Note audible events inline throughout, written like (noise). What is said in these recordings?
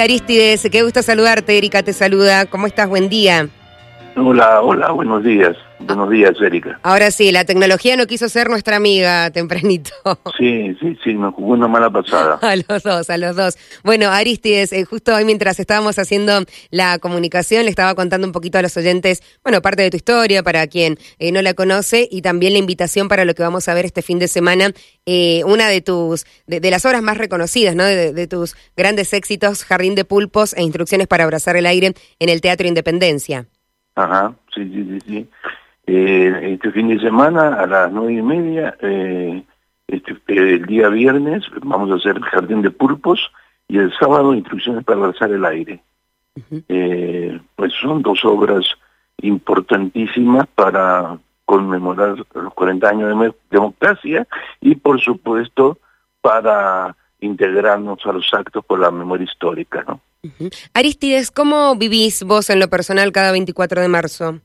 Aristides, qué gusto saludarte, Erika te saluda. ¿Cómo estás? Buen día. Hola, hola, buenos días. Buenos días, Erika. Ahora sí, la tecnología no quiso ser nuestra amiga tempranito. (laughs) Sí, sí, sí, nos jugó una mala pasada. a los dos, a los dos. Bueno, Aristides, eh, justo hoy mientras estábamos haciendo la comunicación, le estaba contando un poquito a los oyentes, bueno, parte de tu historia para quien eh, no la conoce y también la invitación para lo que vamos a ver este fin de semana, eh, una de tus, de, las obras más reconocidas, ¿no? De, de tus grandes éxitos, Jardín de Pulpos e Instrucciones para Abrazar el Aire en el Teatro Independencia. Ajá, sí, sí, sí, sí. Eh, este fin de semana a las nueve y media, eh, este, el día viernes vamos a hacer el Jardín de Pulpos y el sábado Instrucciones para abrazar el aire. eh, pues son dos obras importantísimas para conmemorar los 40 años de democracia y por supuesto para integrarnos a los actos por la memoria histórica, ¿no? Aristides, ¿cómo vivís vos en lo personal cada 24 de marzo?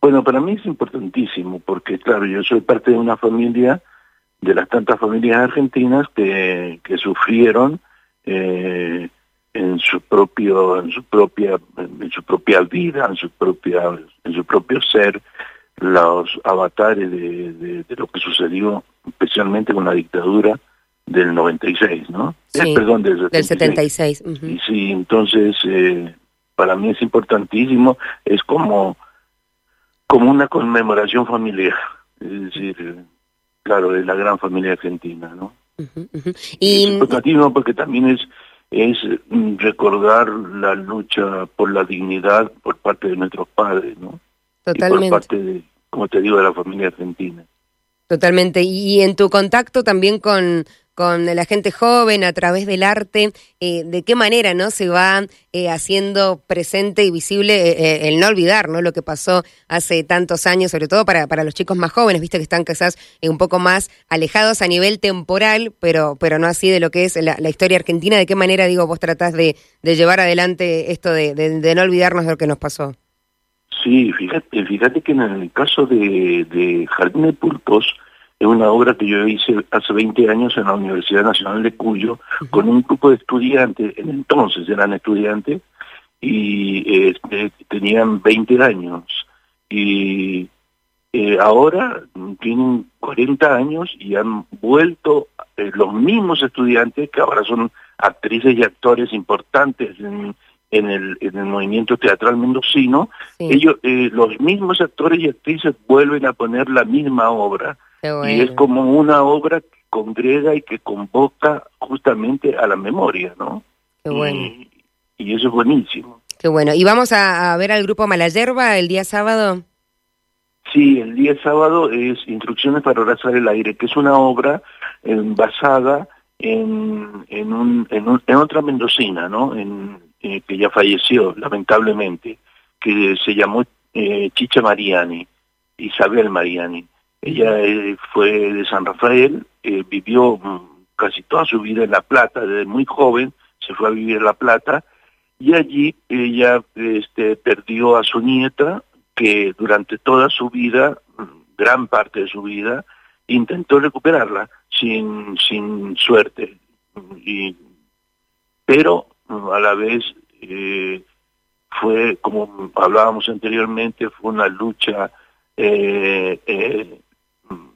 Bueno, para mí es importantísimo porque, claro, yo soy parte de una familia, de las tantas familias argentinas que, que sufrieron eh, en su propio, en su propia, en su propia vida, en su propia, en su propio ser, los avatares de, de, de lo que sucedió, especialmente con la dictadura del 96, ¿no? Sí, Eh, perdón, del del 76. 76. ujú. Y sí, entonces eh, para mí es importantísimo, es como, como una conmemoración familiar, es decir, eh, claro, de la gran familia argentina, ¿no? Ujú. Es Y importantísimo porque también es, es mm, recordar la lucha por la dignidad por parte de nuestros padres, ¿no? Y totalmente. por parte, de, como te digo, de la familia argentina. Totalmente. Y en tu contacto también con, con la gente joven a través del arte, eh, ¿de qué manera no se va eh, haciendo presente y visible eh, el no olvidar no lo que pasó hace tantos años, sobre todo para, para los chicos más jóvenes, viste que están quizás un poco más alejados a nivel temporal, pero, pero no así de lo que es la, historia argentina? ¿De qué manera, digo, vos tratás de, de llevar adelante esto de, de- de no olvidarnos de lo que nos pasó? Sí, fíjate, fíjate que en el caso de, de Jardín de Pulpos, es una obra que yo hice hace 20 años en la Universidad Nacional de Cuyo, con un grupo de estudiantes, en entonces eran estudiantes, y este, tenían 20 años. Y eh, ahora tienen 40 años y han vuelto eh, los mismos estudiantes, que ahora son actrices y actores importantes en, en, el, en el movimiento teatral mendocino, Sí, ellos, eh, los mismos actores y actrices vuelven a poner la misma obra y es como una obra que congrega y que convoca justamente a la memoria, ¿no? Qué bueno. Y, y eso es buenísimo. Qué bueno. ¿Y vamos a, a ver al grupo Malayerba el día sábado? Sí, el día sábado es Instrucciones para abrazar el aire, que es una obra eh, basada en, en, un, en, un- en otra mendocina, ¿no? En, eh, que ya falleció, lamentablemente, que se llamó eh, Chicha Mariani, Isabel Mariani. Ella eh, fue de San Rafael, eh, vivió mm, casi toda su vida en La Plata, desde muy joven se fue a vivir en La Plata, y allí ella este, perdió a su nieta, que durante toda su vida, mm, gran parte de su vida, intentó recuperarla sin, sin suerte. Pero mm, a la vez eh, fue, como hablábamos anteriormente, fue una lucha,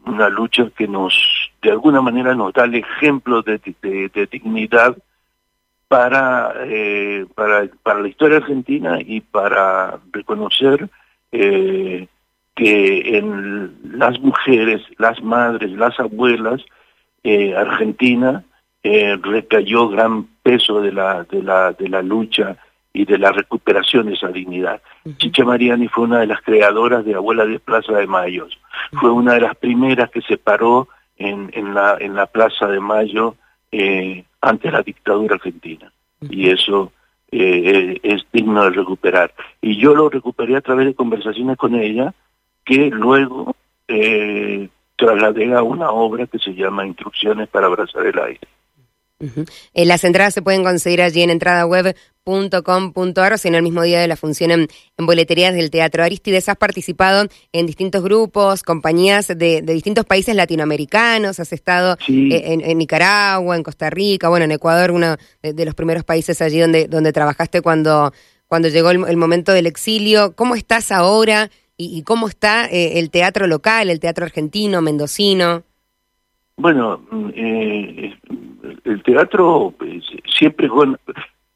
una lucha que nos, de alguna manera, nos da el ejemplo de, de- dignidad para, eh, para, para la historia argentina y para reconocer eh, que en las mujeres, las madres, las abuelas eh, argentinas eh, recayó gran peso de la, de, la, de la lucha y de la recuperación de esa dignidad. Chicha Mariani fue una de las creadoras de Abuela de Plaza de Mayo. Fue una de las primeras que se paró en, en, la, en la Plaza de Mayo eh, ante la dictadura argentina. Y eso eh, es digno de recuperar. Y yo lo recuperé a través de conversaciones con ella, que luego eh, trasladé a una obra que se llama Instrucciones para abrazar el aire. Eh, las entradas se pueden conseguir allí en entradaweb.com.ar o si en el mismo día de la función en, boleterías del Teatro Aristides. Has participado en distintos grupos, compañías de, distintos países latinoamericanos, has estado eh, en, Nicaragua, en Costa Rica, bueno, en Ecuador, uno de, los primeros países allí donde, donde trabajaste cuando, cuando llegó el, momento del exilio. ¿Cómo estás ahora y, cómo está eh, el teatro local, el teatro argentino, mendocino? Bueno, eh, el teatro pues, siempre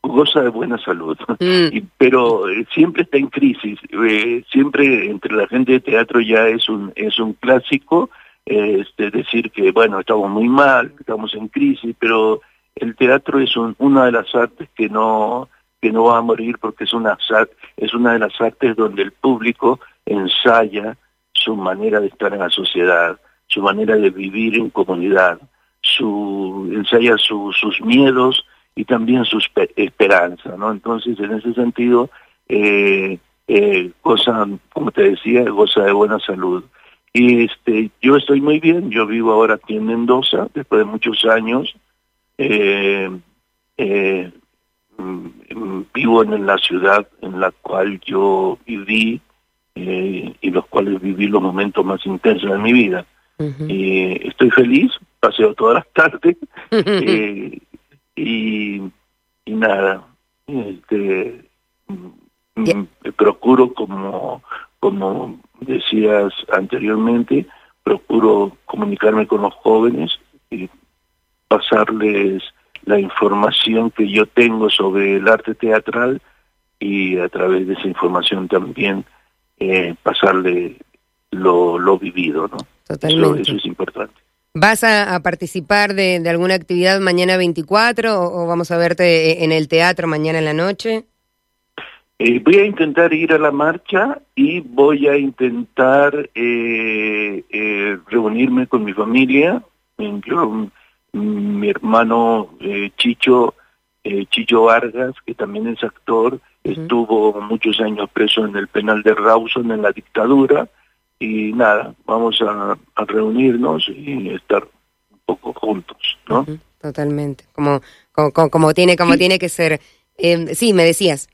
goza de buena salud, mm. (laughs) pero eh, siempre está en crisis. Eh, siempre entre la gente de teatro ya es un es un clásico este, decir que bueno estamos muy mal, estamos en crisis, pero el teatro es una de las artes que no que no va a morir porque es una es una de las artes donde el público ensaya su manera de estar en la sociedad, su manera de vivir en comunidad su, ensaya sus miedos y también su esperanza, ¿no? Entonces, en ese sentido, eh, eh, goza, como te decía, goza de buena salud. Y este, yo estoy muy bien, yo vivo ahora aquí en Mendoza, después de muchos años. Eh, eh, mm, vivo en la ciudad en la cual yo viví y los cuales viví los momentos más intensos de mi vida. Y estoy feliz paseo todas las tardes (laughs) eh, y, y, nada este mm, procuro como como decías anteriormente procuro comunicarme con los jóvenes y pasarles la información que yo tengo sobre el arte teatral y a través de esa información también eh, pasarle lo, lo vivido, ¿no? Totalmente. eso es importante. ¿Vas a, participar de, alguna actividad mañana 24 o, vamos a verte en el teatro mañana en la noche? Eh, voy a intentar ir a la marcha y voy a intentar eh, eh, reunirme con mi familia. mi hermano Chicho, Chicho Vargas, que también es actor, estuvo muchos años preso en el penal de Rawson en la dictadura y nada, vamos a, reunirnos y estar un poco juntos, ¿no? totalmente, como, como, como, tiene, como tiene que ser. Eh, sí, me decías.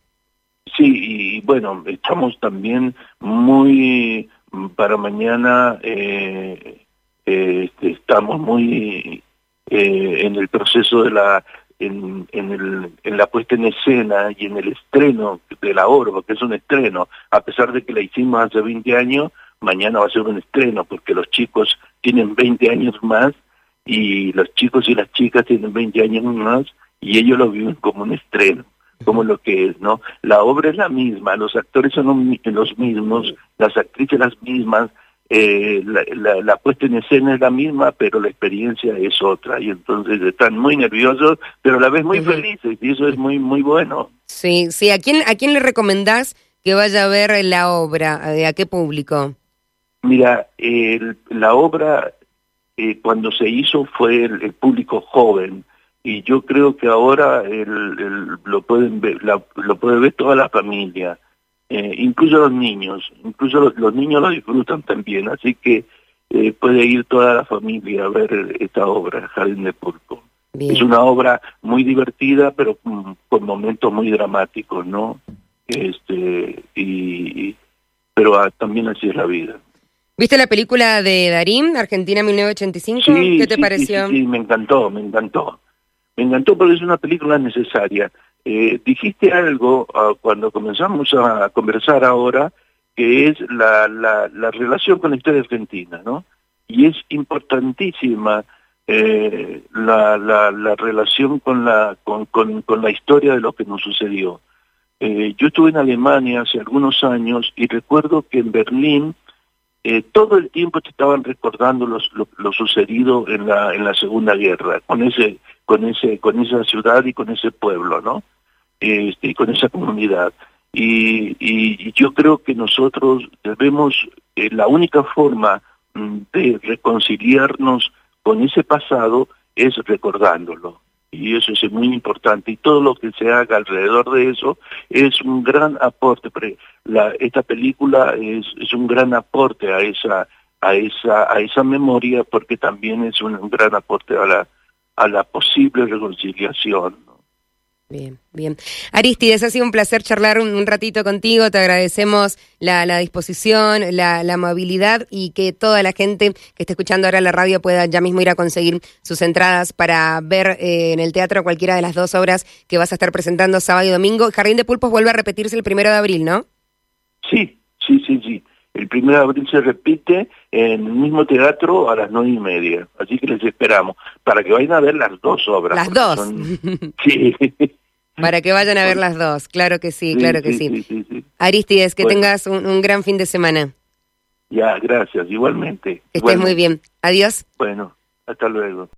Sí, y bueno, estamos también muy para mañana, eh, eh este, estamos muy eh, en el proceso de la en, en, el, en la puesta en escena y en el estreno de la obra, que es un estreno, a pesar de que la hicimos hace 20 años, mañana va a ser un estreno porque los chicos tienen 20 años más y los chicos y las chicas tienen 20 años más y ellos lo viven como un estreno, como lo que es, ¿no? La obra es la misma, los actores son los mismos, las actrices las mismas, eh, la, la, puesta en escena es la misma, pero la experiencia es otra y entonces están muy nerviosos, pero a la vez muy felices y eso es muy muy bueno. Sí, sí. ¿A quién a quién le recomendás que vaya a ver la obra? ¿A qué público? Mira, la obra eh, cuando se hizo fue el, público joven y yo creo que ahora el, lo pueden ver, lo puede ver toda la familia, eh, incluso los niños, incluso los, niños lo disfrutan también, así que eh, puede ir toda la familia a ver esta obra, Jardín de Pulpo. Es una obra muy divertida, pero con, momentos muy dramáticos, ¿no? Este y, pero ah, también así es la vida. ¿Viste la película de Darín, Argentina 1985? ¿Qué te pareció? Sí, me encantó, me encantó. Me encantó porque es una película necesaria. Eh, dijiste algo ah, cuando comenzamos a conversar ahora, que es la, la, la, relación con la historia argentina, ¿no? Y es importantísima eh, la, la, la, relación con la, con, con, con, la historia de lo que nos sucedió. Eh, yo estuve en Alemania hace algunos años y recuerdo que en Berlín eh, todo el tiempo te estaban recordando lo, sucedido en la Segunda Guerra con ese con ese con esa ciudad y con ese pueblo, ¿no? Este, con esa comunidad. Y, y, yo creo que nosotros debemos eh, la única forma mm, de reconciliarnos con ese pasado es recordándolo y eso es muy importante y todo lo que se haga alrededor de eso es un gran aporte la, esta película es, un gran aporte a esa a esa a esa memoria porque también es un, gran aporte a la a la posible reconciliación. Bien, bien. Aristides, ha sido un placer charlar un, ratito contigo. Te agradecemos la, disposición, la, la, amabilidad y que toda la gente que esté escuchando ahora la radio pueda ya mismo ir a conseguir sus entradas para ver eh, en el teatro cualquiera de las dos obras que vas a estar presentando sábado y domingo. Jardín de Pulpos vuelve a repetirse el primero de abril, ¿no? Sí, sí, sí, sí. El primero de abril se repite en el mismo teatro a las nueve y media. Así que les esperamos para que vayan a ver las dos obras. Las dos. (laughs) Sí. Para que vayan a ver las dos, claro que sí, claro que sí. Aristides, que tengas un, gran fin de semana. Ya, gracias, igualmente. Que estés muy bien. Adiós. Bueno, hasta luego.